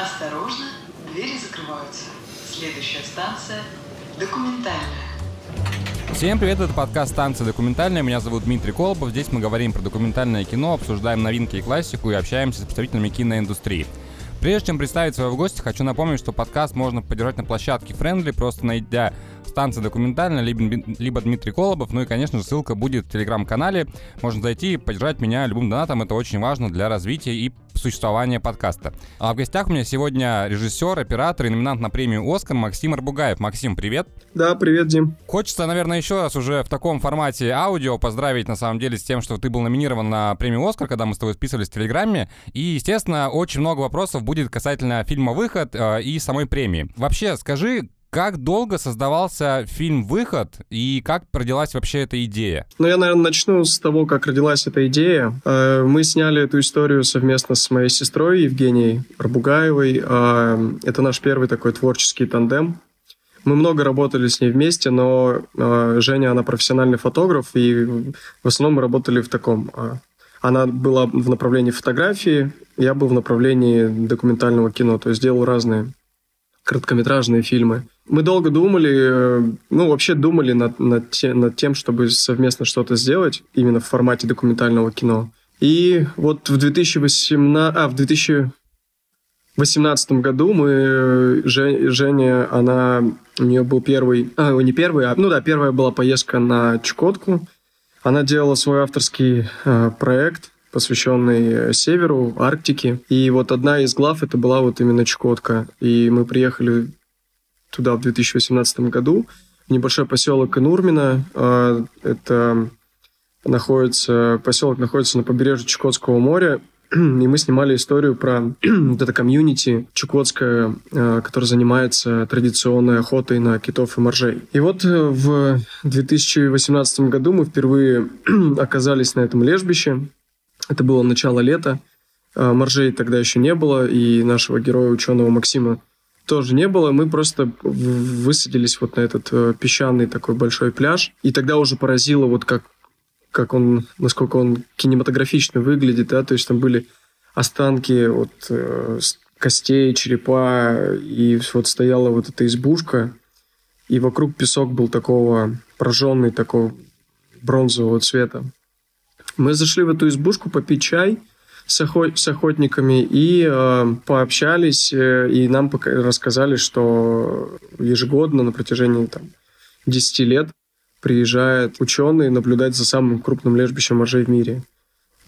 Осторожно, двери закрываются. Следующая станция – документальная. Всем привет, это подкаст «Станция документальная». Меня зовут Дмитрий Колобов. Здесь мы говорим про документальное кино, обсуждаем новинки и классику и общаемся с представителями киноиндустрии. Прежде чем представить своего гостя, хочу напомнить, что подкаст можно поддержать на площадке Friendly, просто найдя станция документальная, либо, либо Дмитрий Колобов. Ну и, конечно же, ссылка будет в телеграм-канале. Можно зайти и поддержать меня любым донатом. Это очень важно для развития и существования подкаста. А в гостях у меня сегодня режиссер, оператор и номинант на премию «Оскар» Максим Арбугаев. Максим, привет. Да, привет, Дим. Хочется, наверное, еще раз уже в таком формате аудио поздравить, на самом деле, с тем, что ты был номинирован на премию «Оскар», когда мы с тобой списывались в Телеграме. И, естественно, очень много вопросов будет касательно фильма «Выход» э, и самой премии. Вообще, скажи, как долго создавался фильм «Выход» и как родилась вообще эта идея? Ну, я, наверное, начну с того, как родилась эта идея. Э, мы сняли эту историю совместно с моей сестрой Евгенией Арбугаевой. Э, это наш первый такой творческий тандем. Мы много работали с ней вместе, но э, Женя, она профессиональный фотограф, и в основном мы работали в таком... Она была в направлении фотографии, я был в направлении документального кино, то есть делал разные короткометражные фильмы. Мы долго думали, э, ну, вообще думали над, над, те, над тем, чтобы совместно что-то сделать, именно в формате документального кино. И вот в 2018, а, в 2018 году мы, Женя, она, у нее был первый, а, не первый, а, ну да, первая была поездка на Чукотку. Она делала свой авторский э, проект, посвященный Северу, Арктике. И вот одна из глав это была вот именно Чукотка. И мы приехали туда в 2018 году, небольшой поселок Инурмина. А, это находится, поселок находится на побережье Чукотского моря, и мы снимали историю про вот это комьюнити чукотское, а, которое занимается традиционной охотой на китов и моржей. И вот э, в 2018 году мы впервые оказались на этом лежбище. Это было начало лета. А, моржей тогда еще не было, и нашего героя ученого Максима тоже не было. Мы просто высадились вот на этот э, песчаный такой большой пляж. И тогда уже поразило вот как, как он, насколько он кинематографично выглядит, да, то есть там были останки вот э, костей, черепа, и вот стояла вот эта избушка, и вокруг песок был такого прожженный, такого бронзового цвета. Мы зашли в эту избушку попить чай – с, охот, с охотниками и э, пообщались, э, и нам рассказали, что ежегодно на протяжении там, 10 лет приезжают ученые наблюдать за самым крупным лежбищем моржей в мире.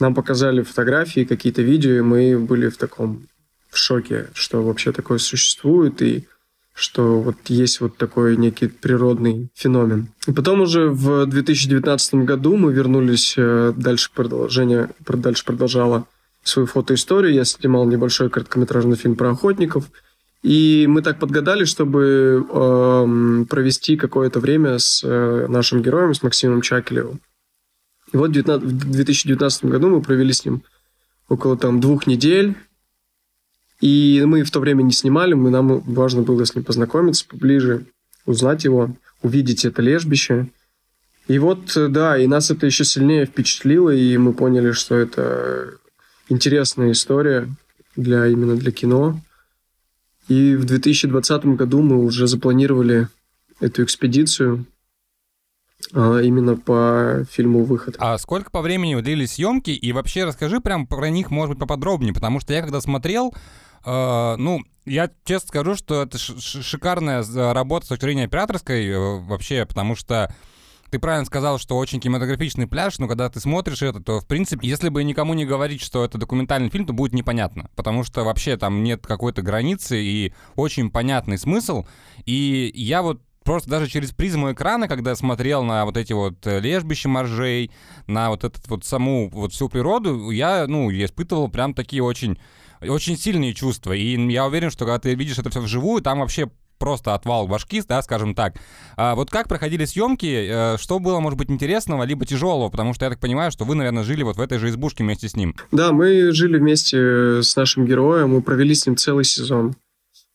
Нам показали фотографии, какие-то видео, и мы были в таком в шоке, что вообще такое существует, и что вот есть вот такой некий природный феномен. И потом уже в 2019 году мы вернулись э, дальше продолжение, дальше продолжала свою фотоисторию. Я снимал небольшой короткометражный фильм про охотников. И мы так подгадали, чтобы э, провести какое-то время с э, нашим героем, с Максимом Чакелевым. И вот в 2019 году мы провели с ним около там двух недель. И мы в то время не снимали, мы, нам важно было с ним познакомиться поближе, узнать его, увидеть это лежбище. И вот, да, и нас это еще сильнее впечатлило, и мы поняли, что это интересная история для именно для кино. И в 2020 году мы уже запланировали эту экспедицию а, именно по фильму «Выход». А сколько по времени длились съемки? И вообще расскажи прям про них, может быть, поподробнее, потому что я когда смотрел, э, ну, я честно скажу, что это шикарная работа с точки зрения операторской э, вообще, потому что ты правильно сказал, что очень кинематографичный пляж, но когда ты смотришь это, то, в принципе, если бы никому не говорить, что это документальный фильм, то будет непонятно. Потому что вообще там нет какой-то границы и очень понятный смысл. И я вот просто даже через призму экрана, когда смотрел на вот эти вот э, лежбища моржей, на вот этот вот саму вот всю природу, я, ну, я испытывал прям такие очень очень сильные чувства. И я уверен, что когда ты видишь это все вживую, там вообще просто отвал башки, да, скажем так. А вот как проходили съемки, э, что было, может быть, интересного, либо тяжелого, потому что я так понимаю, что вы, наверное, жили вот в этой же избушке вместе с ним. Да, мы жили вместе с нашим героем, мы провели с ним целый сезон.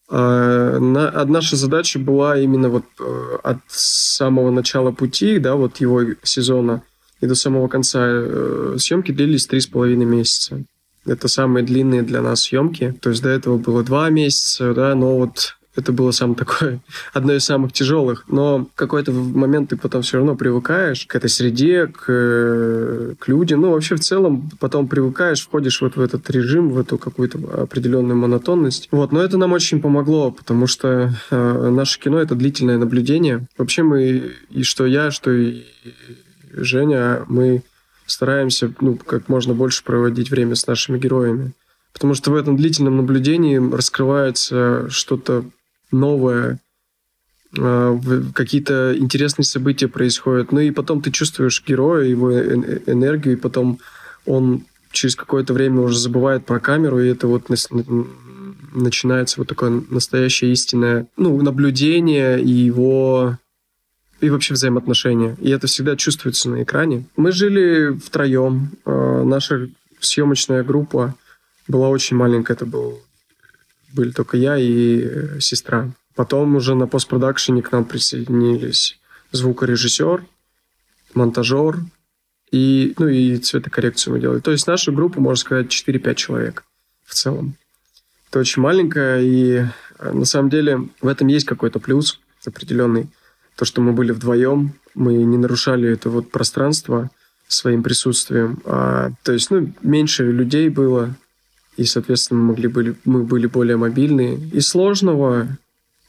А, наша задача была именно вот э, от самого начала пути, да, вот его сезона, и до самого конца э, съемки длились три с половиной месяца. Это самые длинные для нас съемки. То есть до этого было два месяца, да, но вот это было самое такое, одно из самых тяжелых. Но в какой-то момент ты потом все равно привыкаешь к этой среде, к, к людям. Ну, вообще в целом потом привыкаешь, входишь вот в этот режим, в эту какую-то определенную монотонность. Вот, но это нам очень помогло, потому что э, наше кино — это длительное наблюдение. Вообще мы, и что я, что и Женя, мы стараемся ну, как можно больше проводить время с нашими героями. Потому что в этом длительном наблюдении раскрывается что-то новое, а, какие-то интересные события происходят. Ну и потом ты чувствуешь героя, его энергию, и потом он через какое-то время уже забывает про камеру, и это вот начинается вот такое настоящее истинное ну, наблюдение и его и вообще взаимоотношения. И это всегда чувствуется на экране. Мы жили втроем. А, наша съемочная группа была очень маленькая. Это был были только я и э, сестра. Потом уже на постпродакшене к нам присоединились звукорежиссер, монтажер и, ну, и цветокоррекцию мы делали. То есть наша группа, можно сказать, 4-5 человек в целом. Это очень маленькая, и э, на самом деле в этом есть какой-то плюс определенный. То, что мы были вдвоем, мы не нарушали это вот пространство своим присутствием. А, то есть, ну, меньше людей было, и, соответственно, мы, могли были, мы были более мобильные. И сложного,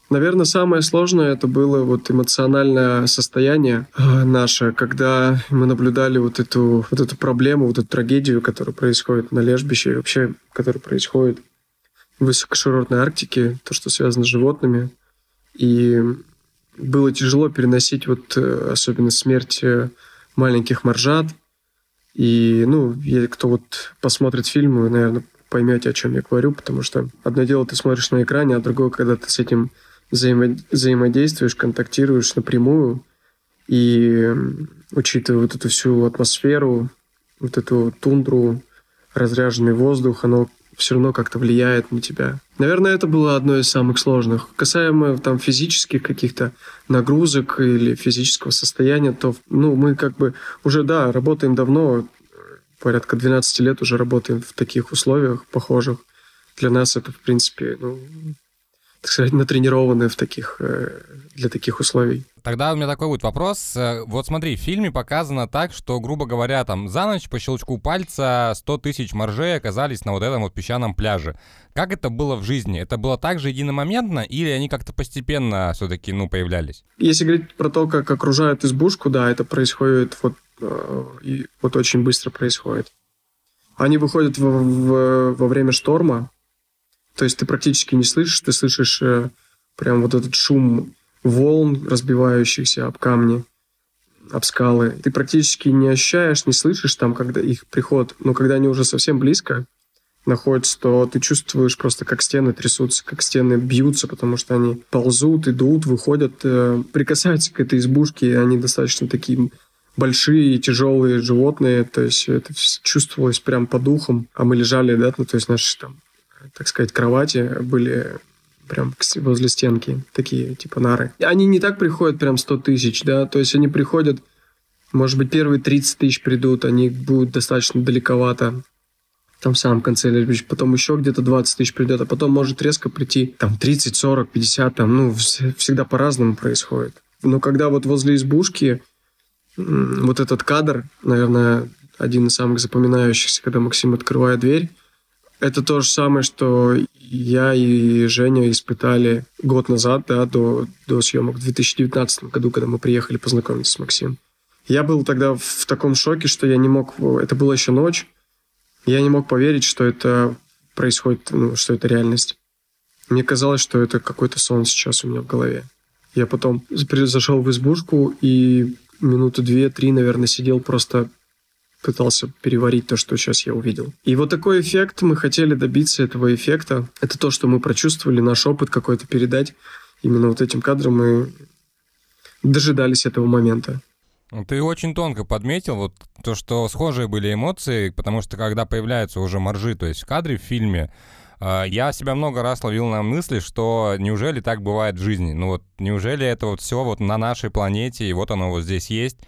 наверное, самое сложное это было вот эмоциональное состояние а, наше, когда мы наблюдали вот эту, вот эту проблему, вот эту трагедию, которая происходит на лежбище, и вообще, которая происходит в высокоширотной Арктике, то, что связано с животными. И было тяжело переносить вот э, особенно смерть э, маленьких моржат. И, ну, кто вот посмотрит фильм, вы, наверное, поймете, о чем я говорю, потому что одно дело ты смотришь на экране, а другое, когда ты с этим взаимо взаимодействуешь, контактируешь напрямую, и учитывая вот эту всю атмосферу, вот эту тундру, разряженный воздух, оно все равно как-то влияет на тебя. Наверное, это было одно из самых сложных. Касаемо там физических каких-то нагрузок или физического состояния, то ну, мы как бы уже, да, работаем давно, порядка 12 лет уже работаем в таких условиях похожих. Для нас это, в принципе, ну, так сказать, натренированы в таких, э, для таких условий. Тогда у меня такой будет вопрос. Э, вот смотри, в фильме показано так, что, грубо говоря, там за ночь по щелчку пальца 100 тысяч моржей оказались на вот этом вот песчаном пляже. Как это было в жизни? Это было так же единомоментно или они как-то постепенно все-таки, ну, появлялись? Если говорить про то, как окружают избушку, да, это происходит вот и вот очень быстро происходит. Они выходят во, в, во время шторма, то есть ты практически не слышишь, ты слышишь э, прям вот этот шум волн, разбивающихся об камни, об скалы. Ты практически не ощущаешь, не слышишь там, когда их приход, но когда они уже совсем близко находятся, то ты чувствуешь просто, как стены трясутся, как стены бьются, потому что они ползут, идут, выходят, э, прикасаются к этой избушке, и они достаточно такие большие тяжелые животные, то есть это чувствовалось прям по духам, а мы лежали, да, ну, то есть наши там, так сказать, кровати были прям возле стенки, такие типа нары. Они не так приходят прям 100 тысяч, да, то есть они приходят, может быть, первые 30 тысяч придут, они будут достаточно далековато, там в самом конце лежбища, потом еще где-то 20 тысяч придет, а потом может резко прийти там 30, 40, 50, там, ну, всегда по-разному происходит. Но когда вот возле избушки вот этот кадр, наверное, один из самых запоминающихся, когда Максим открывает дверь. Это то же самое, что я и Женя испытали год назад, да, до, до съемок в 2019 году, когда мы приехали познакомиться с Максимом. Я был тогда в таком шоке, что я не мог... Это была еще ночь. Я не мог поверить, что это происходит, ну, что это реальность. Мне казалось, что это какой-то сон сейчас у меня в голове. Я потом зашел в избушку и минуты две-три, наверное, сидел просто пытался переварить то, что сейчас я увидел. И вот такой эффект, мы хотели добиться этого эффекта. Это то, что мы прочувствовали, наш опыт какой-то передать. Именно вот этим кадром мы дожидались этого момента. Ну, ты очень тонко подметил вот то, что схожие были эмоции, потому что когда появляются уже моржи, то есть в кадре в фильме, я себя много раз ловил на мысли, что неужели так бывает в жизни? Ну вот неужели это вот все вот на нашей планете, и вот оно вот здесь есть?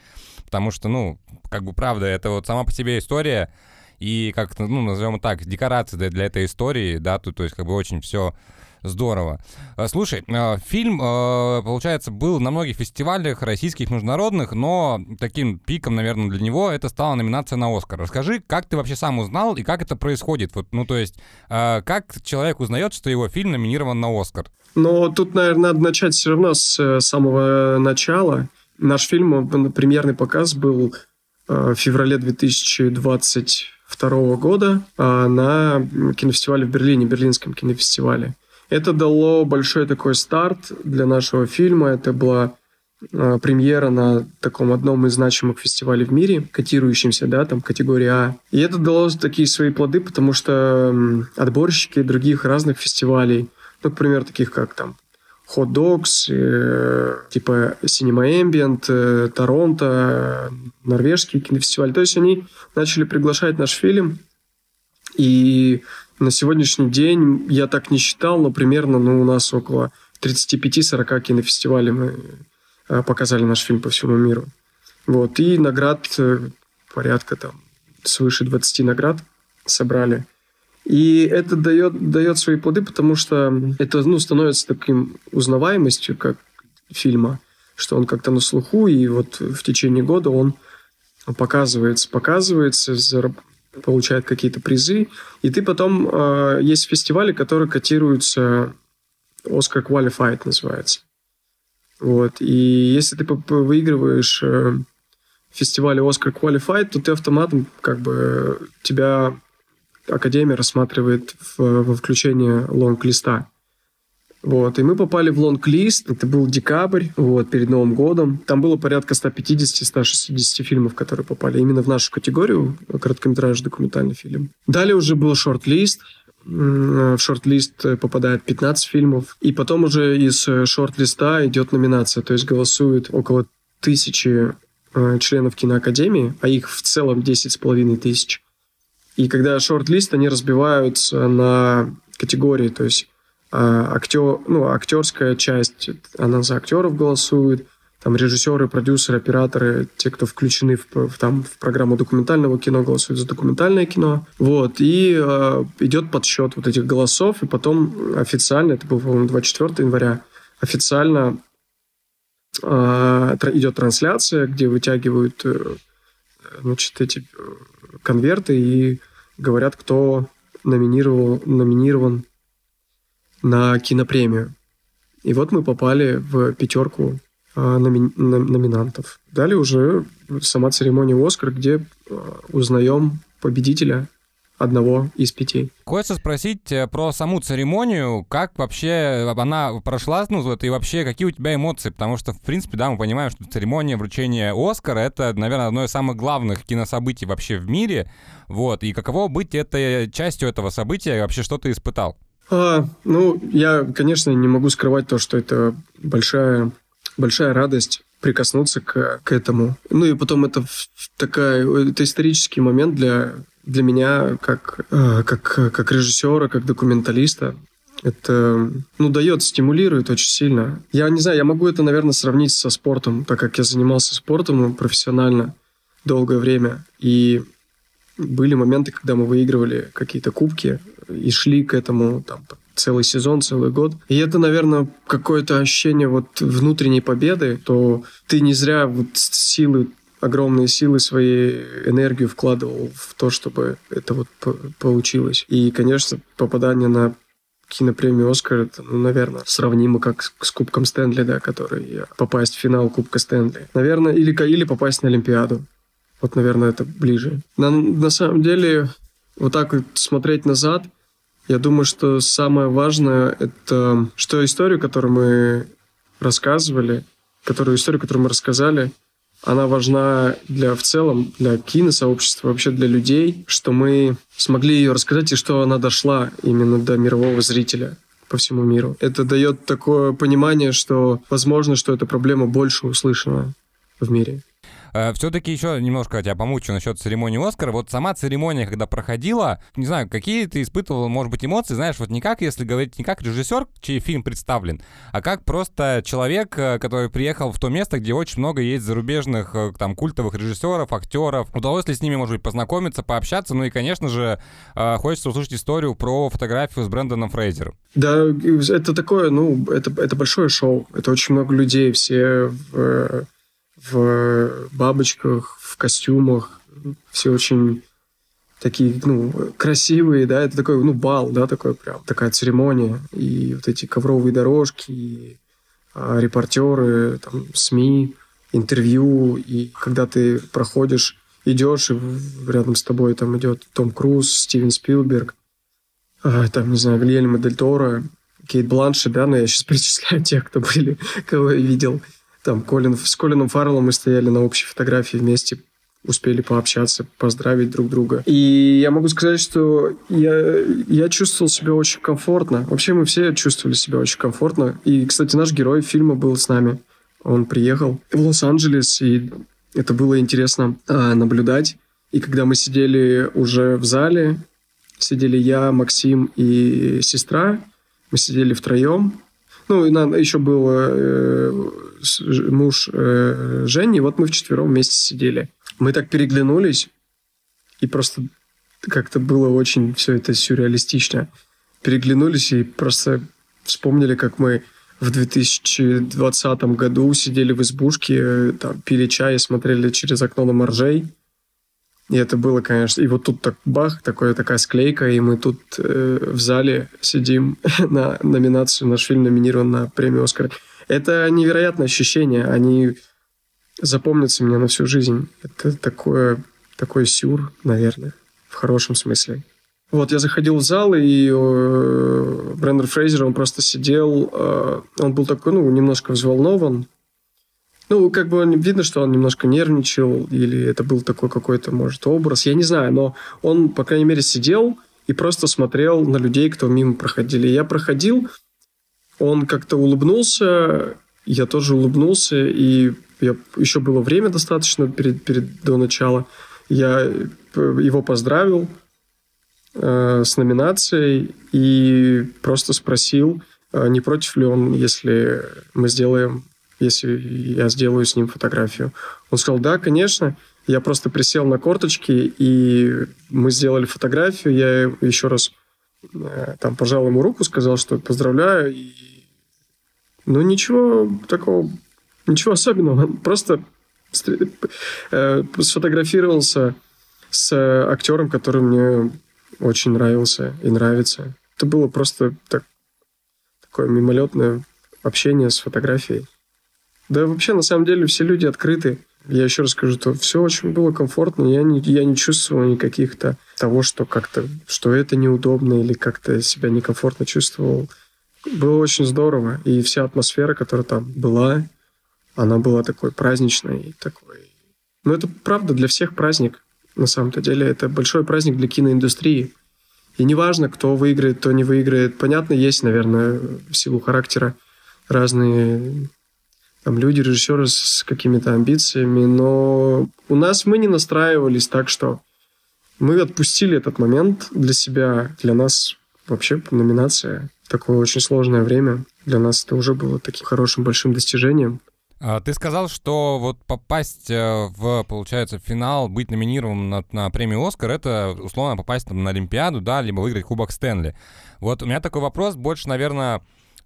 Потому что, ну, как бы правда, это вот сама по себе история, и как-то, ну, назовем так, декорации для, этой истории, да, то, то есть как бы очень все Здорово. А, слушай, а, фильм, а, получается, был на многих фестивалях российских, международных, но таким пиком, наверное, для него это стала номинация на Оскар. Расскажи, как ты вообще сам узнал и как это происходит? Вот, ну, то есть, как человек узнает, что его фильм номинирован на Оскар? Ну, тут, наверное, надо начать все равно с э, самого начала. Наш фильм, премьерный показ был э, в феврале 2022 года на кинофестивале в Берлине, Берлинском кинофестивале. Это дало большой такой старт для нашего фильма. Это была э, премьера на таком одном из значимых фестивалей в мире, котирующемся, да, там, категории А. И это дало такие свои плоды, потому что отборщики других разных фестивалей, ну, например, таких как там Hot Dogs, э, типа Cinema Ambient, э, Торонто, норвежский кинофестиваль. То есть они начали приглашать наш фильм, и на сегодняшний день я так не считал, но примерно ну, у нас около 35-40 кинофестивалей мы э, показали наш фильм по всему миру. Вот. И наград э, порядка там свыше 20 наград собрали. И это дает, дает свои плоды, потому что это ну, становится таким узнаваемостью как фильма, что он как-то на слуху, и вот в течение года он показывается, показывается, получает какие-то призы, и ты потом... Э, есть фестивали, которые котируются Oscar Qualified называется. Вот. И если ты выигрываешь э, фестивале Oscar Qualified, то ты автоматом как бы тебя Академия рассматривает в, во включение лонг-листа. Вот, и мы попали в лонг-лист, это был декабрь, вот, перед Новым годом. Там было порядка 150-160 фильмов, которые попали именно в нашу категорию, короткометражный документальный фильм. Далее уже был шорт-лист, в шорт-лист попадает 15 фильмов, и потом уже из шорт-листа идет номинация, то есть голосуют около тысячи э, членов киноакадемии, а их в целом 10 с половиной тысяч. И когда шорт-лист, они разбиваются на категории, то есть а, актер, ну, актерская часть, она за актеров голосует, там режиссеры, продюсеры, операторы, те, кто включены в, в, там, в программу документального кино, голосуют за документальное кино. Вот, и э, идет подсчет вот этих голосов, и потом официально, это было, по-моему, 24 января, официально э, идет трансляция, где вытягивают э, значит, эти конверты и говорят, кто номинировал, номинирован на кинопремию. И вот мы попали в пятерку а, номи- номинантов. Далее уже сама церемония «Оскар», где а, узнаем победителя одного из пяти. Хочется спросить э, про саму церемонию, как вообще она прошла, ну, и вообще, какие у тебя эмоции, потому что, в принципе, да, мы понимаем, что церемония вручения Оскара — это, наверное, одно из самых главных кинособытий вообще в мире, вот, и каково быть этой частью этого события, и вообще что ты испытал? А, ну, я, конечно, не могу скрывать то, что это большая, большая радость прикоснуться к, к этому. Ну и потом это такая, это исторический момент для, для меня как, а, как, как режиссера, как документалиста. Это, ну, дает, стимулирует очень сильно. Я не знаю, я могу это, наверное, сравнить со спортом, так как я занимался спортом профессионально долгое время. И были моменты, когда мы выигрывали какие-то кубки и шли к этому там, целый сезон, целый год. И это, наверное, какое-то ощущение вот внутренней победы, то ты не зря вот силы огромные силы, своей энергию вкладывал в то, чтобы это вот получилось. И, конечно, попадание на кинопремию «Оскар» это, ну, наверное, сравнимо как с Кубком Стэнли, да, который попасть в финал Кубка Стэнли. Наверное, или, или попасть на Олимпиаду. Вот, наверное, это ближе. На, на самом деле, вот так вот смотреть назад, я думаю, что самое важное — это что историю, которую мы рассказывали, которую историю, которую мы рассказали, она важна для в целом, для киносообщества, вообще для людей, что мы смогли ее рассказать и что она дошла именно до мирового зрителя по всему миру. Это дает такое понимание, что возможно, что эта проблема больше услышана в мире. Э, Все-таки еще немножко тебя помучу насчет церемонии Оскара. Вот сама церемония, когда проходила, не знаю, какие ты испытывал, может быть, эмоции, знаешь, вот не как, если говорить, не как режиссер, чей фильм представлен, а как просто человек, э, который приехал в то место, где очень много есть зарубежных э, там культовых режиссеров, актеров. Удалось ли с ними, может быть, познакомиться, пообщаться? Ну и, конечно же, хочется услышать историю про фотографию с Брэндоном Фрейзером. Да, это такое, ну, это, это большое шоу. Это очень много людей, все в, в бабочках, в костюмах, все очень такие, ну, красивые, да, это такой, ну, бал, да, такой прям, такая церемония, и вот эти ковровые дорожки, и а, репортеры, там, СМИ, интервью, и когда ты проходишь, идешь, и рядом с тобой там идет Том Круз, Стивен Спилберг, а, там, не знаю, Гильермо Дель Торо, Кейт Бланши, да, но я сейчас перечисляю тех, кто были, кого я видел. Там Колин, с Колином Фарреллом мы стояли на общей фотографии вместе, успели пообщаться, поздравить друг друга. И я могу сказать, что я, я чувствовал себя очень комфортно. Вообще мы все чувствовали себя очень комфортно. И, кстати, наш герой фильма был с нами. Он приехал в Лос-Анджелес, и это было интересно а, наблюдать. И когда мы сидели уже в зале, сидели я, Максим и сестра, мы сидели втроем. Ну, и нам еще был э, муж э, Жени, вот мы вчетвером вместе сидели. Мы так переглянулись, и просто как-то было очень все это сюрреалистично. Переглянулись и просто вспомнили, как мы в 2020 году сидели в избушке, э, там, пили чай и смотрели через окно на моржей. И это было, конечно... И вот тут так бах, такое, такая склейка, и мы тут э, в зале сидим на номинацию. Наш фильм номинирован на премию «Оскар». Это невероятное ощущение. Они запомнятся мне на всю жизнь. Это такое, такой сюр, наверное, в хорошем смысле. Вот, я заходил в зал, и э, Брэндон Фрейзер, он просто сидел, э, он был такой, ну, немножко взволнован, ну, как бы видно, что он немножко нервничал, или это был такой какой-то, может, образ, я не знаю, но он, по крайней мере, сидел и просто смотрел на людей, кто мимо проходили. Я проходил, он как-то улыбнулся, я тоже улыбнулся, и я, еще было время достаточно перед, перед, до начала. Я его поздравил э, с номинацией и просто спросил, э, не против ли он, если мы сделаем если я сделаю с ним фотографию. Он сказал, да, конечно. Я просто присел на корточки, и мы сделали фотографию. Я еще раз э, там пожал ему руку, сказал, что поздравляю. И... Ну, ничего такого, ничего особенного. Просто э, сфотографировался с актером, который мне очень нравился и нравится. Это было просто так, такое мимолетное общение с фотографией. Да вообще, на самом деле, все люди открыты. Я еще раз скажу, что все очень было комфортно. Я не, я не чувствовал никаких-то того, что как-то, что это неудобно или как-то себя некомфортно чувствовал. Было очень здорово. И вся атмосфера, которая там была, она была такой праздничной. Такой... Но это правда для всех праздник. На самом-то деле это большой праздник для киноиндустрии. И неважно, кто выиграет, кто не выиграет. Понятно, есть, наверное, в силу характера разные там люди, режиссеры с какими-то амбициями, но у нас мы не настраивались так, что мы отпустили этот момент для себя, для нас вообще номинация. Такое очень сложное время. Для нас это уже было таким хорошим большим достижением. А, ты сказал, что вот попасть э, в, получается, финал, быть номинированным на, на премию «Оскар» — это, условно, попасть там, на Олимпиаду, да, либо выиграть Кубок Стэнли. Вот у меня такой вопрос больше, наверное,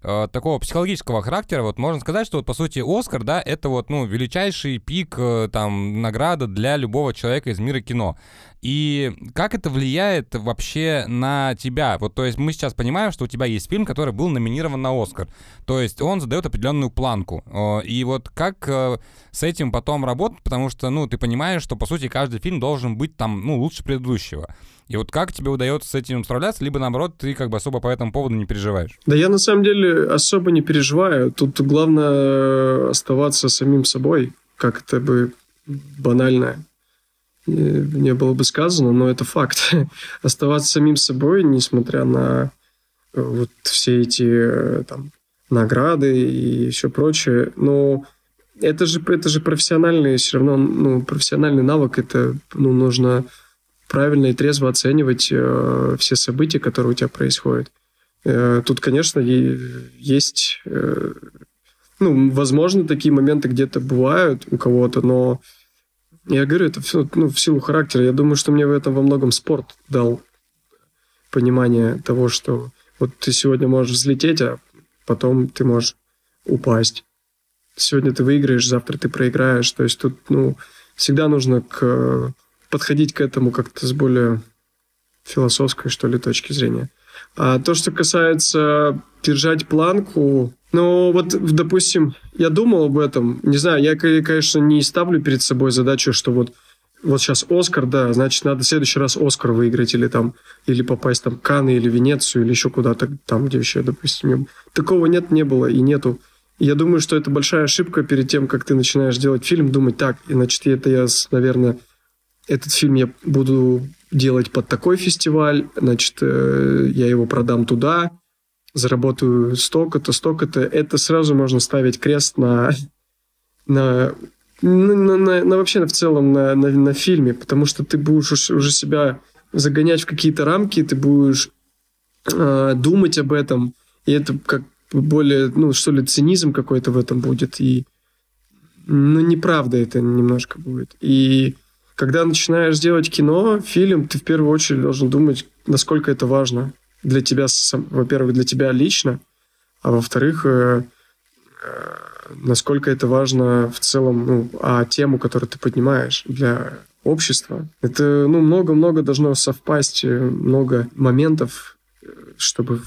э, такого психологического характера, вот можно сказать, что вот по сути Оскар, да, это вот, ну, величайший пик, э, там, награда для любого человека из мира кино. И как это влияет вообще на тебя? Вот, то есть мы сейчас понимаем, что у тебя есть фильм, который был номинирован на Оскар. То есть он задает определенную планку. Э, и вот как э, с этим потом работать, потому что, ну, ты понимаешь, что, по сути, каждый фильм должен быть там, ну, лучше предыдущего. И вот как тебе удается с этим справляться, либо наоборот, ты как бы особо по этому поводу не переживаешь? Да я на самом деле особо не переживаю. Тут главное оставаться самим собой, как это бы банально не было бы сказано, но это факт. Оставаться самим собой, несмотря на э, вот все эти э, там, награды и все прочее. Но это же, это же профессиональный все равно, ну, профессиональный навык. Это, ну, нужно правильно и трезво оценивать э, все события, которые у тебя происходят. Э, тут, конечно, есть, э, ну, возможно, такие моменты где-то бывают у кого-то, но я говорю, это все, ну, в силу характера. Я думаю, что мне в этом во многом спорт дал понимание того, что вот ты сегодня можешь взлететь, а потом ты можешь упасть. Сегодня ты выиграешь, завтра ты проиграешь. То есть тут, ну, всегда нужно к, подходить к этому как-то с более философской, что ли, точки зрения. А то, что касается держать планку, ну, вот, допустим, я думал об этом. Не знаю, я, конечно, не ставлю перед собой задачу, что вот вот сейчас Оскар, да, значит, надо в следующий раз Оскар выиграть или там, или попасть там в Канны или Венецию или еще куда-то там, где еще, допустим. Такого нет, не было и нету. я думаю, что это большая ошибка перед тем, как ты начинаешь делать фильм, думать так, и значит, это я, наверное, этот фильм я буду делать под такой фестиваль, значит, э, я его продам туда, заработаю столько-то, столько-то. Это сразу можно ставить крест на, на, на, на, на вообще в целом на, на, на фильме, потому что ты будешь уже себя загонять в какие-то рамки, ты будешь э, думать об этом, и это как более, ну, что ли, цинизм какой-то в этом будет, и ну, неправда это немножко будет. И когда начинаешь делать кино, фильм, ты в первую очередь должен думать, насколько это важно для тебя, во-первых, для тебя лично, а во-вторых, э, э, насколько это важно в целом, ну, а тему, которую ты поднимаешь для общества. Это, ну, много-много должно совпасть, э, много моментов, чтобы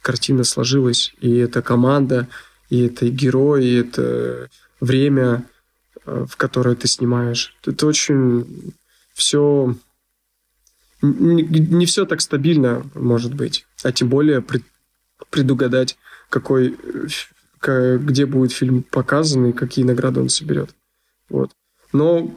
картина сложилась. И это команда, и это герой, и это время, в которой ты снимаешь. Это очень все... Не, не все так стабильно может быть. А тем более пред, предугадать, какой, где будет фильм показан и какие награды он соберет. Вот. Но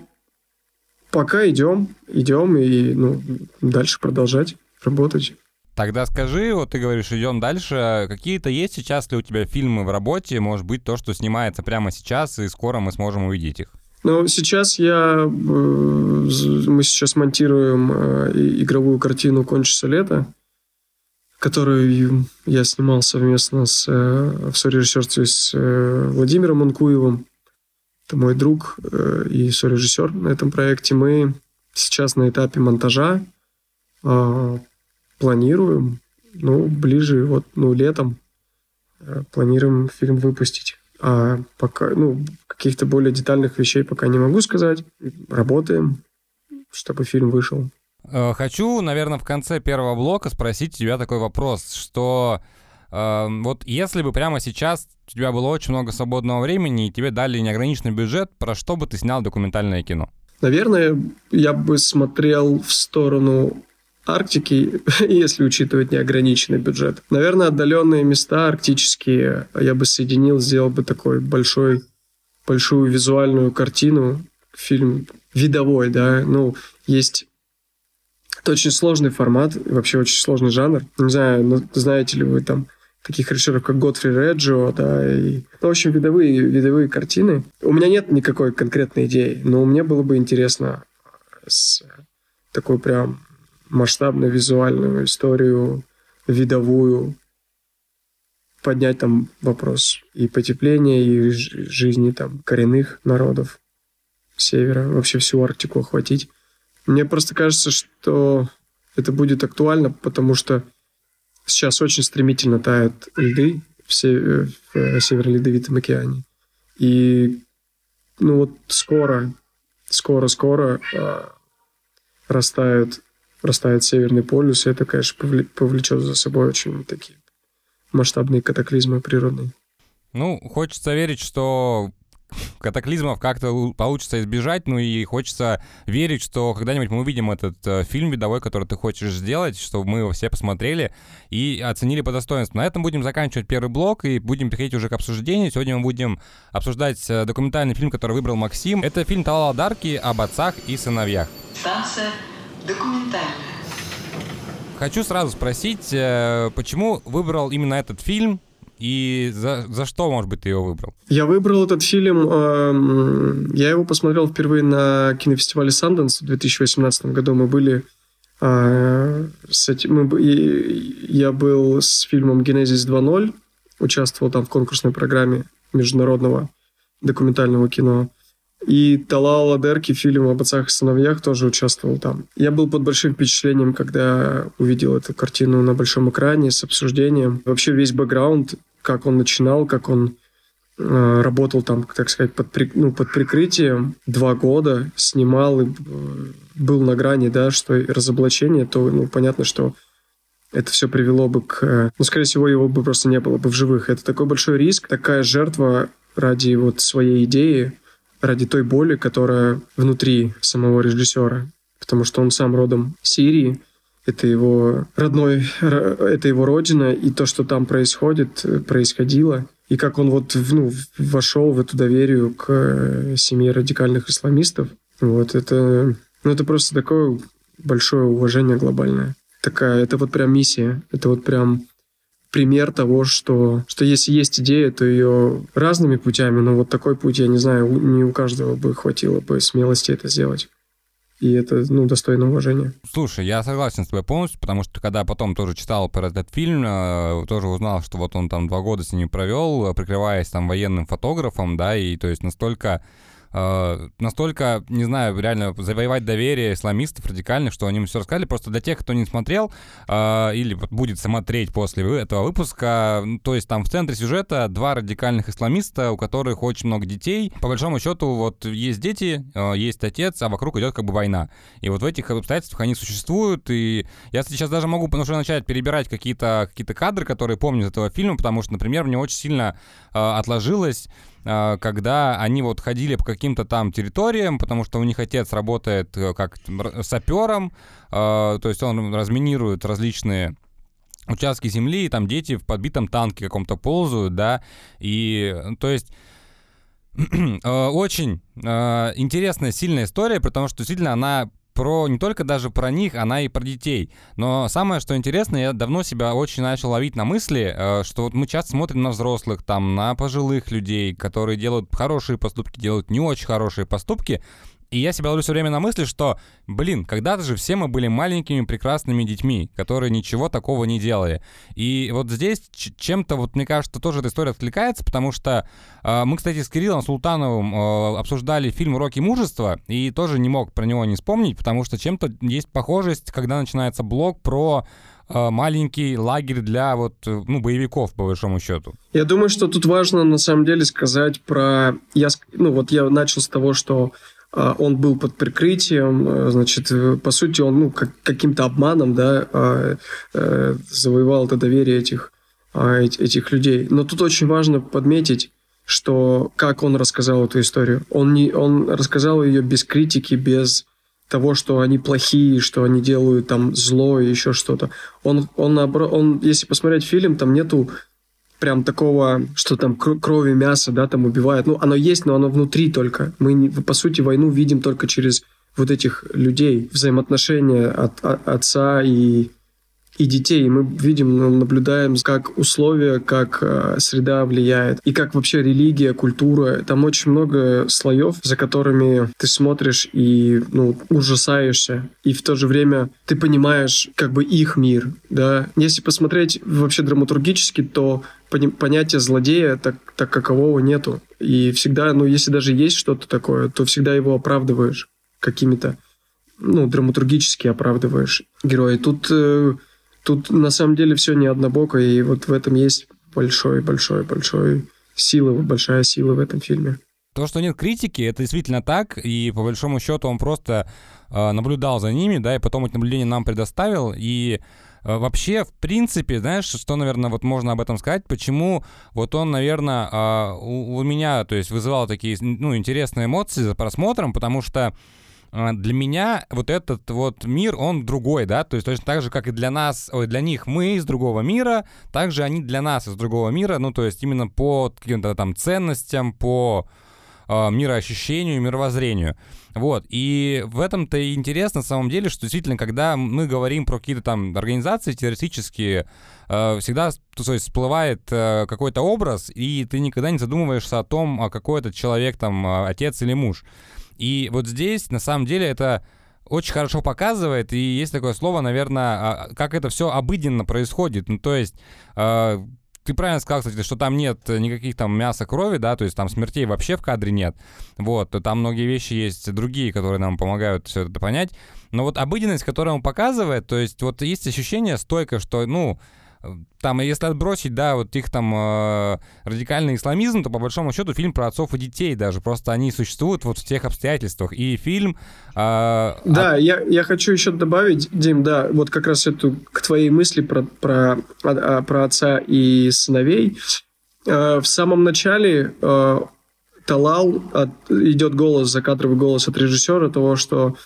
пока идем, идем и ну, дальше продолжать работать. Тогда скажи, вот ты говоришь, идем дальше. Какие-то есть сейчас ли у тебя фильмы в работе? Может быть, то, что снимается прямо сейчас, и скоро мы сможем увидеть их? Ну, сейчас я... Э, мы сейчас монтируем э, игровую картину «Кончится лето», которую я снимал совместно с, э, в сорежиссерстве с Владимиром Манкуевым. Это мой друг и сорежиссер на этом проекте. Мы сейчас на этапе монтажа планируем, ну, ближе, вот, ну, летом э, планируем фильм выпустить. А пока, ну, каких-то более детальных вещей пока не могу сказать. Работаем, чтобы фильм вышел. Э, хочу, наверное, в конце первого блока спросить у тебя такой вопрос, что э, вот если бы прямо сейчас у тебя было очень много свободного времени и тебе дали неограниченный бюджет, про что бы ты снял документальное кино? Наверное, я бы смотрел в сторону Арктики, если учитывать неограниченный бюджет. Наверное, отдаленные места арктические я бы соединил, сделал бы такой большой, большую визуальную картину, фильм видовой, да, ну, есть это очень сложный формат, вообще очень сложный жанр. Не знаю, ну, знаете ли вы там таких режиссеров, как Готфри Реджио, да, и, ну, в общем, видовые, видовые картины. У меня нет никакой конкретной идеи, но мне было бы интересно с такой прям масштабную визуальную историю, видовую, поднять там вопрос и потепления, и жизни там коренных народов севера, вообще всю Арктику охватить. Мне просто кажется, что это будет актуально, потому что сейчас очень стремительно тают льды в, сев... в Северо-Ледовитом океане. И ну вот скоро, скоро-скоро э, растают растает Северный полюс, и это, конечно, повлечет за собой очень такие масштабные катаклизмы природные. Ну, хочется верить, что катаклизмов как-то получится избежать, ну и хочется верить, что когда-нибудь мы увидим этот э, фильм видовой, который ты хочешь сделать, чтобы мы его все посмотрели и оценили по достоинству. На этом будем заканчивать первый блок и будем переходить уже к обсуждению. Сегодня мы будем обсуждать э, документальный фильм, который выбрал Максим. Это фильм Талала Дарки об отцах и сыновьях. Станция Документальная. Хочу сразу спросить, э, почему выбрал именно этот фильм и за, за что, может быть, ты его выбрал? Я выбрал этот фильм, э, я его посмотрел впервые на кинофестивале Санденс в 2018 году. Мы были э, с этим, мы, я был с фильмом «Генезис 2.0», участвовал там в конкурсной программе международного документального кино. И Талала Дерки, фильм об отцах и сыновьях, тоже участвовал там. Я был под большим впечатлением, когда увидел эту картину на большом экране с обсуждением. Вообще весь бэкграунд, как он начинал, как он э, работал там, так сказать, под, при, ну, под прикрытием два года, снимал и э, был на грани, да, что разоблачение, то, ну, понятно, что это все привело бы к... Ну, скорее всего, его бы просто не было бы в живых. Это такой большой риск, такая жертва ради вот своей идеи, ради той боли, которая внутри самого режиссера. Потому что он сам родом Сирии, это его родной, это его родина, и то, что там происходит, происходило, и как он вот ну, вошел в эту доверие к э, семье радикальных исламистов, вот это, ну, это просто такое большое уважение глобальное. Такая, это вот прям миссия, это вот прям пример того, что, что если есть идея, то ее разными путями, но вот такой путь, я не знаю, не у каждого бы хватило бы смелости это сделать. И это, ну, достойно уважения. Слушай, я согласен с тобой полностью, потому что когда потом тоже читал про этот фильм, э, тоже узнал, что вот он там два года с ним провел, прикрываясь там военным фотографом, да, и то есть настолько э, настолько, не знаю, реально завоевать доверие исламистов радикальных, что они все рассказали. Просто для тех, кто не смотрел э, или будет смотреть после этого выпуска, то есть там в центре сюжета два радикальных исламиста, у которых очень много детей. По большому счету, вот есть дети, э, есть отец, а вокруг идет как бы война. И вот в этих обстоятельствах они существуют. И я сейчас даже могу уже начать перебирать какие-то какие кадры, которые помню из этого фильма, потому что, например, мне очень сильно э, отложилось когда они вот ходили по каким-то там территориям, потому что у них отец работает э, как сапером, а, то есть он разминирует различные участки земли, и там дети в подбитом танке каком-то ползают, да, и то есть э, очень э, интересная, сильная история, потому что действительно она про не только даже про них, она и про детей. Но самое, что интересно, я давно себя очень начал ловить на мысли, э, что вот мы часто смотрим на взрослых, там, на пожилых людей, которые делают хорошие поступки, делают не очень хорошие поступки, и я себя ловлю все время на мысли, что, блин, когда-то же все мы были маленькими прекрасными детьми, которые ничего такого не делали. И вот здесь чем-то, вот мне кажется, тоже эта история откликается, потому что э, мы, кстати, с Кириллом Султановым э, обсуждали фильм «Уроки мужества», и тоже не мог про него не вспомнить, потому что чем-то есть похожесть, когда начинается блог про э, маленький лагерь для вот, ну, боевиков, по большому счету. Я думаю, что тут важно, на самом деле, сказать про... Я, ну, вот я начал с того, что а, он был под прикрытием, э, значит, э, по сути, он ну, как, каким-то обманом да, а, э, завоевал это доверие этих, а, этих людей. Но тут очень важно подметить, что как он рассказал эту историю. Он, не, он рассказал ее без критики, без того, что они плохие, что они делают там зло и еще что-то. Он, он, он, если посмотреть фильм, там нету прям такого, что там крови, мясо, да, там убивают. Ну, оно есть, но оно внутри только. Мы, по сути, войну видим только через вот этих людей, взаимоотношения от, от отца и и детей. И мы видим, ну, наблюдаем, как условия, как э, среда влияет, и как вообще религия, культура. Там очень много слоев, за которыми ты смотришь и ну, ужасаешься. И в то же время ты понимаешь как бы их мир. Да? Если посмотреть вообще драматургически, то понятия злодея так, так какового нету. И всегда, ну, если даже есть что-то такое, то всегда его оправдываешь какими-то, ну, драматургически оправдываешь героя. Тут э, Тут на самом деле все не однобоко, и вот в этом есть большой-большой-большой сила, большая сила в этом фильме. То, что нет критики, это действительно так, и по большому счету он просто э, наблюдал за ними, да, и потом эти наблюдения нам предоставил, и вообще, в принципе, знаешь, что, наверное, вот можно об этом сказать, почему вот он, наверное, э, у, меня, то есть вызывал такие, ну, интересные эмоции за просмотром, потому что а, для меня вот этот вот мир, он другой, да, то есть точно так же, как и для нас, ой, для них мы из другого мира, также они для нас из другого мира, ну, то есть именно по каким-то там ценностям, по э, мироощущению, мировоззрению. Вот. И в этом-то и интересно, на самом деле, что действительно, когда мы говорим про какие-то там организации террористические, э, всегда то есть, всплывает э, какой-то образ, и ты никогда не задумываешься о том, а какой этот человек, там, э, отец или муж. И вот здесь, на самом деле, это очень хорошо показывает, и есть такое слово, наверное, а, как это все обыденно происходит. Ну, то есть ты правильно сказал, кстати, что там нет никаких там мяса, крови, да, то есть там смертей вообще в кадре нет. Вот, там многие вещи есть другие, которые нам помогают все это понять. Но вот обыденность, которую он показывает, то есть вот есть ощущение стойко, что, ну, там, если отбросить, да, вот их там э, радикальный исламизм, то по большому счету фильм про отцов и детей даже, просто они существуют вот в тех обстоятельствах. И фильм... Э, да, от... я, я хочу еще добавить, Дим, да, вот как раз эту, к твоей мысли про, про, а, про отца и сыновей. Э, в самом начале э, Талал, от, идет голос, закадровый голос от режиссера того, что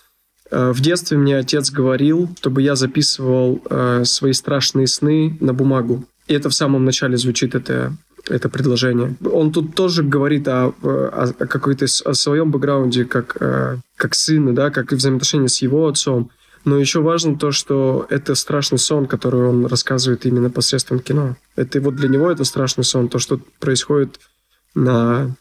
в детстве мне отец говорил, чтобы я записывал э, свои страшные сны на бумагу. И это в самом начале звучит это, это предложение. Он тут тоже говорит о, о, о какой-то о своем бэкграунде, как, э, как сына, да, как взаимоотношения с его отцом. Но еще важно то, что это страшный сон, который он рассказывает именно посредством кино. Это вот для него это страшный сон, то, что происходит на,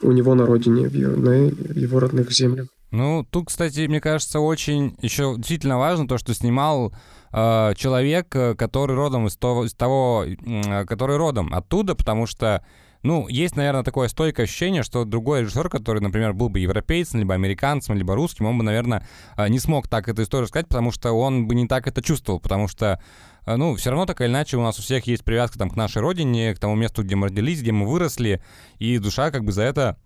у него на родине, в на его родных землях. Ну, тут, кстати, мне кажется, очень еще действительно важно то, что снимал э, человек, э, который родом из того, из того э, который родом оттуда, потому что ну, есть, наверное, такое стойкое ощущение, что другой режиссер, который, например, был бы европейцем, либо американцем, либо русским, он бы, наверное, э, не смог так эту историю сказать, потому что он бы не так это чувствовал, потому что ну, все равно так или иначе у нас у всех есть привязка там к нашей родине, к тому месту, где мы родились, где мы выросли, и душа как бы за это,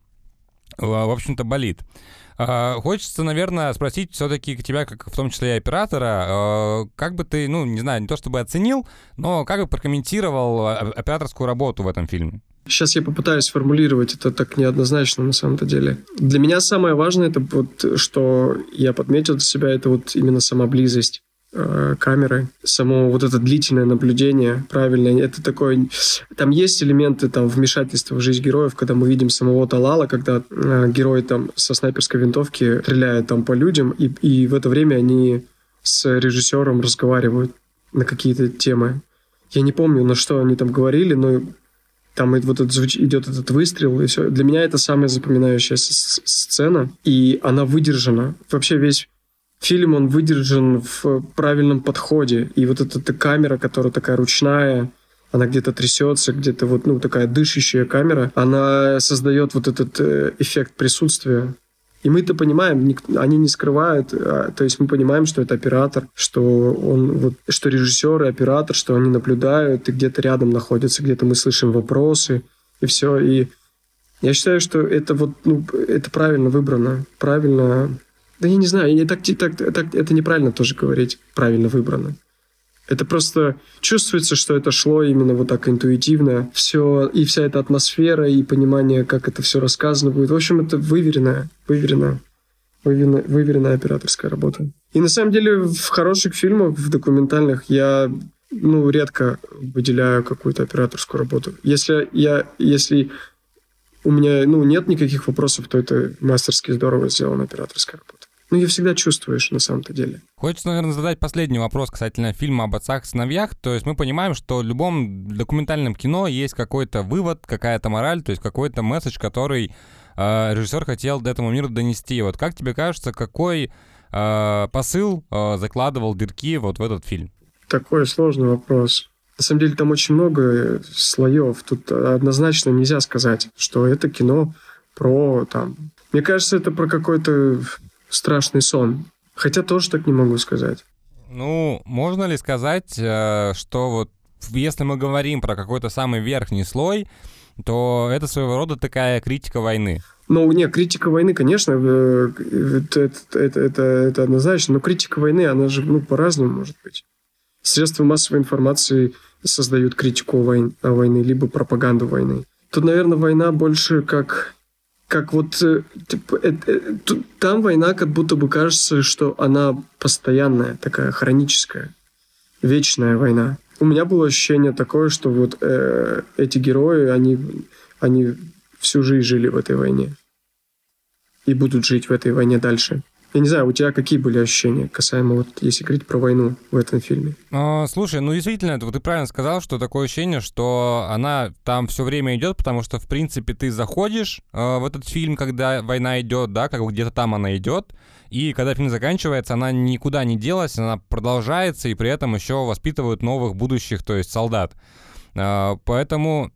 в общем-то, болит. А, хочется, наверное, спросить все-таки тебя, как в том числе и оператора, а, как бы ты, ну, не знаю, не то чтобы оценил, но как бы прокомментировал операторскую работу в этом фильме? Сейчас я попытаюсь сформулировать это так неоднозначно на самом-то деле. Для меня самое важное, это вот, что я подметил для себя, это вот именно сама близость камеры, само вот это длительное наблюдение, правильно, это такое... Там есть элементы там вмешательства в жизнь героев, когда мы видим самого Талала, когда э, герой там со снайперской винтовки стреляет там по людям, и, и в это время они с режиссером разговаривают на какие-то темы. Я не помню, на что они там говорили, но там вот этот, идет этот выстрел, и все. Для меня это самая запоминающаяся сцена, и она выдержана. Вообще весь фильм, он выдержан в правильном подходе. И вот эта, эта камера, которая такая ручная, она где-то трясется, где-то вот, ну, такая дышащая камера, она создает вот этот э, эффект присутствия. И мы это понимаем, они не скрывают, а, то есть мы понимаем, что это оператор, что он вот, что режиссер и оператор, что они наблюдают и где-то рядом находятся, где-то мы слышим вопросы и все. И я считаю, что это вот, ну, это правильно выбрано, правильно да я не знаю, я так, так, так, это неправильно тоже говорить, правильно выбрано. Это просто чувствуется, что это шло именно вот так интуитивно. Все, и вся эта атмосфера, и понимание, как это все рассказано будет. В общем, это выверенная, выверенная, выверенная, выверенная операторская работа. И на самом деле в хороших фильмах, в документальных, я ну, редко выделяю какую-то операторскую работу. Если я, если у меня ну, нет никаких вопросов, то это мастерски здорово сделана операторская работа. Ну, ее всегда чувствуешь на самом-то деле. Хочется, наверное, задать последний вопрос касательно фильма об отцах и сыновьях. То есть мы понимаем, что в любом документальном кино есть какой-то вывод, какая-то мораль, то есть какой-то месседж, который э, режиссер хотел до этому миру донести. Вот как тебе кажется, какой э, посыл э, закладывал Дырки вот в этот фильм? Такой сложный вопрос. На самом деле там очень много слоев. Тут однозначно нельзя сказать, что это кино про там... Мне кажется, это про какой-то страшный сон. Хотя тоже так не могу сказать. Ну, можно ли сказать, э, что вот если мы говорим про какой-то самый верхний слой, то это своего рода такая критика войны? Ну, не, критика войны, конечно, э, это, это, это, это, это однозначно, но критика войны, она же ну, по-разному может быть. Средства массовой информации создают критику войны, войны, либо пропаганду войны. Тут, наверное, война больше как как вот э, типа, э, э, там война как будто бы кажется, что она постоянная, такая хроническая, вечная война. У меня было ощущение такое, что вот э, эти герои, они, они всю жизнь жили в этой войне. и будут жить в этой войне дальше. Я не знаю, у тебя какие были ощущения касаемо, вот, если говорить про войну в этом фильме? А, слушай, ну действительно, ты правильно сказал, что такое ощущение, что она там все время идет, потому что, в принципе, ты заходишь э, в этот фильм, когда война идет, да, как где-то там она идет, и когда фильм заканчивается, она никуда не делась, она продолжается, и при этом еще воспитывают новых будущих, то есть солдат. Э, поэтому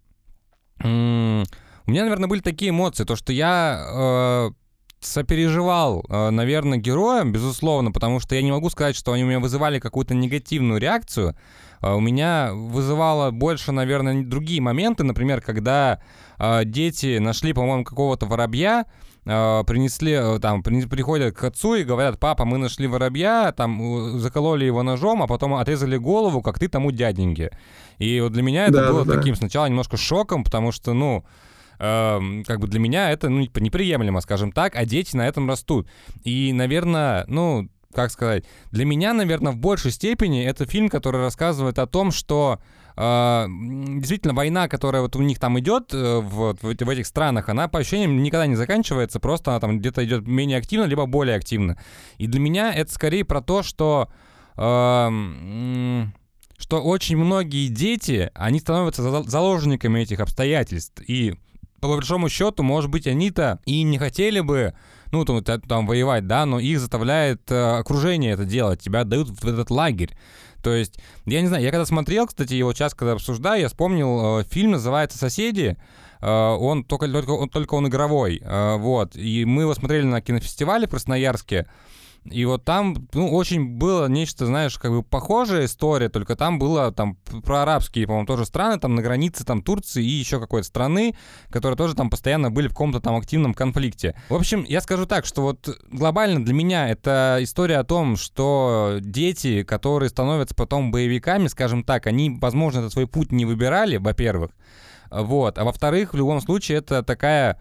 у меня, наверное, были такие эмоции, то, что я э, сопереживал, э, наверное, героям, безусловно, потому что я не могу сказать, что они у меня вызывали какую-то негативную реакцию. Э, у меня вызывало больше, наверное, другие моменты, например, когда э, дети нашли, по-моему, какого-то воробья, принесли, там, приходят к отцу и говорят, папа, мы нашли воробья, там, закололи его ножом, а потом отрезали голову, как ты тому дяденьке. И вот для меня это да, было да. таким сначала немножко шоком, потому что, ну, э, как бы для меня это ну, неприемлемо, скажем так, а дети на этом растут. И, наверное, ну, как сказать, для меня, наверное, в большей степени это фильм, который рассказывает о том, что э, действительно война, которая вот у них там идет э, в, в, в этих странах, она по ощущениям никогда не заканчивается, просто она там где-то идет менее активно, либо более активно. И для меня это скорее про то, что э, что очень многие дети, они становятся заложниками этих обстоятельств. И по большому счету, может быть, они-то и не хотели бы, ну, там, там воевать, да, но их заставляет э, окружение это делать, тебя дают в этот лагерь. То есть, я не знаю, я когда смотрел, кстати, его сейчас, когда обсуждаю, я вспомнил, э, фильм называется «Соседи», э, он только, только, он, только он игровой, э, вот, и мы его смотрели на кинофестивале в Красноярске, и вот там, ну, очень было нечто, знаешь, как бы похожая история, только там было там про арабские, по-моему, тоже страны, там на границе там Турции и еще какой-то страны, которые тоже там постоянно были в каком-то там активном конфликте. В общем, я скажу так, что вот глобально для меня это история о том, что дети, которые становятся потом боевиками, скажем так, они, возможно, этот свой путь не выбирали, во-первых, вот, а во-вторых, в любом случае, это такая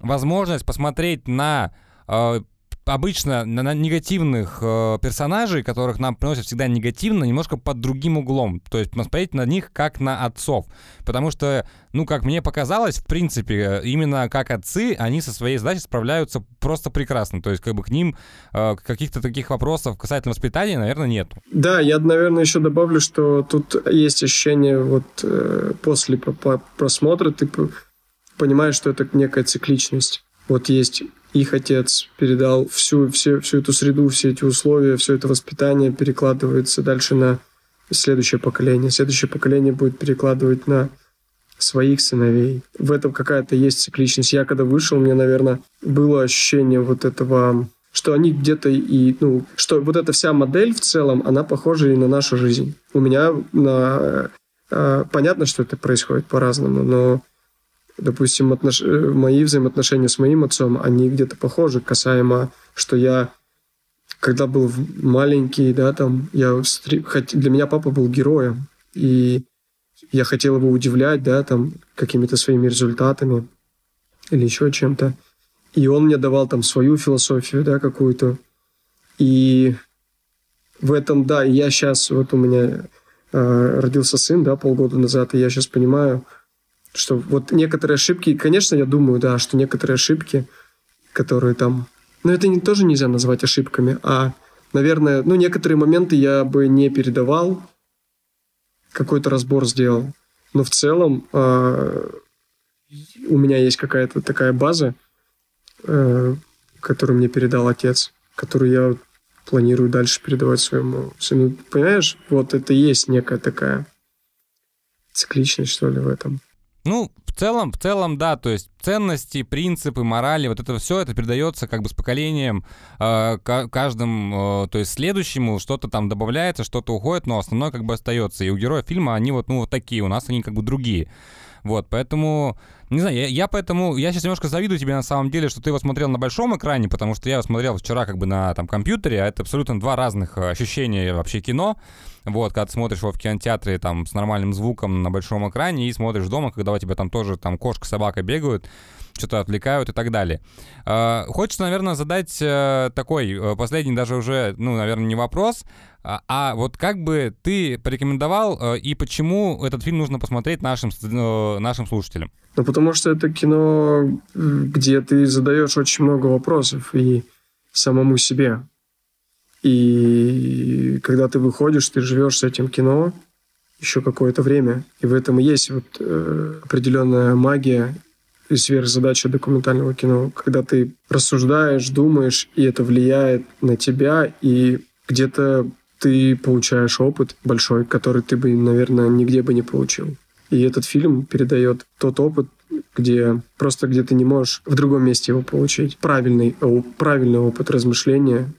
возможность посмотреть на э, обычно на, на негативных э, персонажей, которых нам приносят всегда негативно, немножко под другим углом. То есть посмотреть на них как на отцов. Потому что, ну, как мне показалось, в принципе, именно как отцы, они со своей задачей справляются просто прекрасно. То есть, как бы к ним э, каких-то таких вопросов касательно воспитания, наверное, нет. Да, я, наверное, еще добавлю, что тут есть ощущение вот э, после просмотра ты понимаешь, что это некая цикличность. Вот есть их отец передал всю, всю, всю эту среду, все эти условия, все это воспитание перекладывается дальше на следующее поколение. Следующее поколение будет перекладывать на своих сыновей. В этом какая-то есть цикличность. Я когда вышел, мне, наверное, было ощущение вот этого, что они где-то и, ну, что вот эта вся модель в целом, она похожа и на нашу жизнь. У меня на... Э, понятно, что это происходит по-разному, но допустим, отнош... Э, мои взаимоотношения с моим отцом, они где-то похожи касаемо, что я когда был маленький, да, там, я для меня папа был героем, и я хотел его удивлять, да, там, какими-то своими результатами или еще чем-то. И он мне давал там свою философию, да, какую-то. И в этом, да, я сейчас, вот у меня э, родился сын, да, полгода назад, и я сейчас понимаю, что вот некоторые ошибки, конечно, я думаю, да, что некоторые ошибки, которые там... Но это не, тоже нельзя назвать ошибками, а, наверное, ну, некоторые моменты я бы не передавал, какой-то разбор сделал. Но в целом э, у меня есть какая-то такая база, э, которую мне передал отец, которую я планирую дальше передавать своему сыну. Понимаешь, вот это есть некая такая цикличность, что ли, в этом. Ну, в целом, в целом, да, то есть ценности, принципы, морали, вот это все, это передается как бы с поколением э, каждым, э, то есть следующему что-то там добавляется, что-то уходит, но основное как бы остается. И у героев фильма они вот, ну, вот такие, у нас они как бы другие. Вот, поэтому, не знаю, я, я поэтому, я сейчас немножко завидую тебе на самом деле, что ты его смотрел на большом экране, потому что я его смотрел вчера как бы на там компьютере, а это абсолютно два разных э, ощущения вообще кино. Вот, когда ты смотришь его в кинотеатре там с нормальным звуком на большом экране и смотришь дома, когда у тебя там тоже там кошка, собака бегают, что-то отвлекают и так далее. Хочется, наверное, задать такой последний даже уже, ну, наверное, не вопрос, а, а вот как бы ты порекомендовал и почему этот фильм нужно посмотреть нашим, нашим слушателям? Ну, потому что это кино, где ты задаешь очень много вопросов и самому себе. И когда ты выходишь, ты живешь с этим кино еще какое-то время. И в этом и есть вот э, определенная магия и сверхзадача документального кино, когда ты рассуждаешь, думаешь, и это влияет на тебя, и где-то ты получаешь опыт большой, который ты бы, наверное, нигде бы не получил. И этот фильм передает тот опыт, где просто где ты не можешь в другом месте его получить. Правильный, правильный опыт размышления,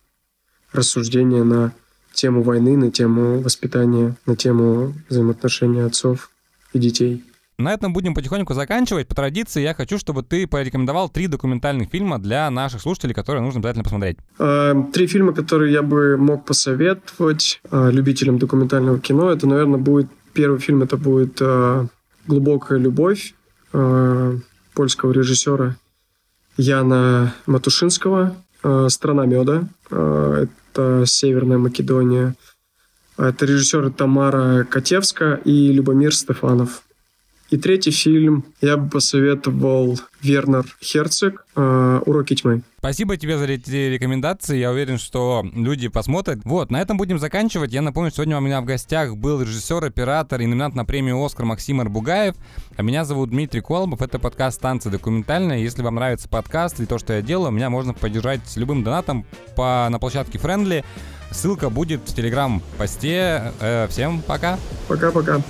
рассуждения на тему войны, на тему воспитания, на тему взаимоотношений отцов и детей. На этом будем потихоньку заканчивать. По традиции я хочу, чтобы ты порекомендовал три документальных фильма для наших слушателей, которые нужно обязательно посмотреть. Э, три фильма, которые я бы мог посоветовать э, любителям документального кино, это, наверное, будет первый фильм, это будет э, «Глубокая любовь» польского режиссера Яна Матушинского «Страна меда». Это Северная Македония. Это режиссеры Тамара Котевска и Любомир Стефанов. И третий фильм я бы посоветовал Вернер Херцог э, «Уроки тьмы». Спасибо тебе за эти рекомендации. Я уверен, что люди посмотрят. Вот, на этом будем заканчивать. Я напомню, сегодня у меня в гостях был режиссер, оператор и номинант на премию «Оскар» Максим Арбугаев. А меня зовут Дмитрий Колобов. Это подкаст «Танцы документальные». Если вам нравится подкаст и то, что я делаю, меня можно поддержать любым донатом по, на площадке Friendly. Ссылка будет в телеграм-посте. Э, всем пока. Пока-пока.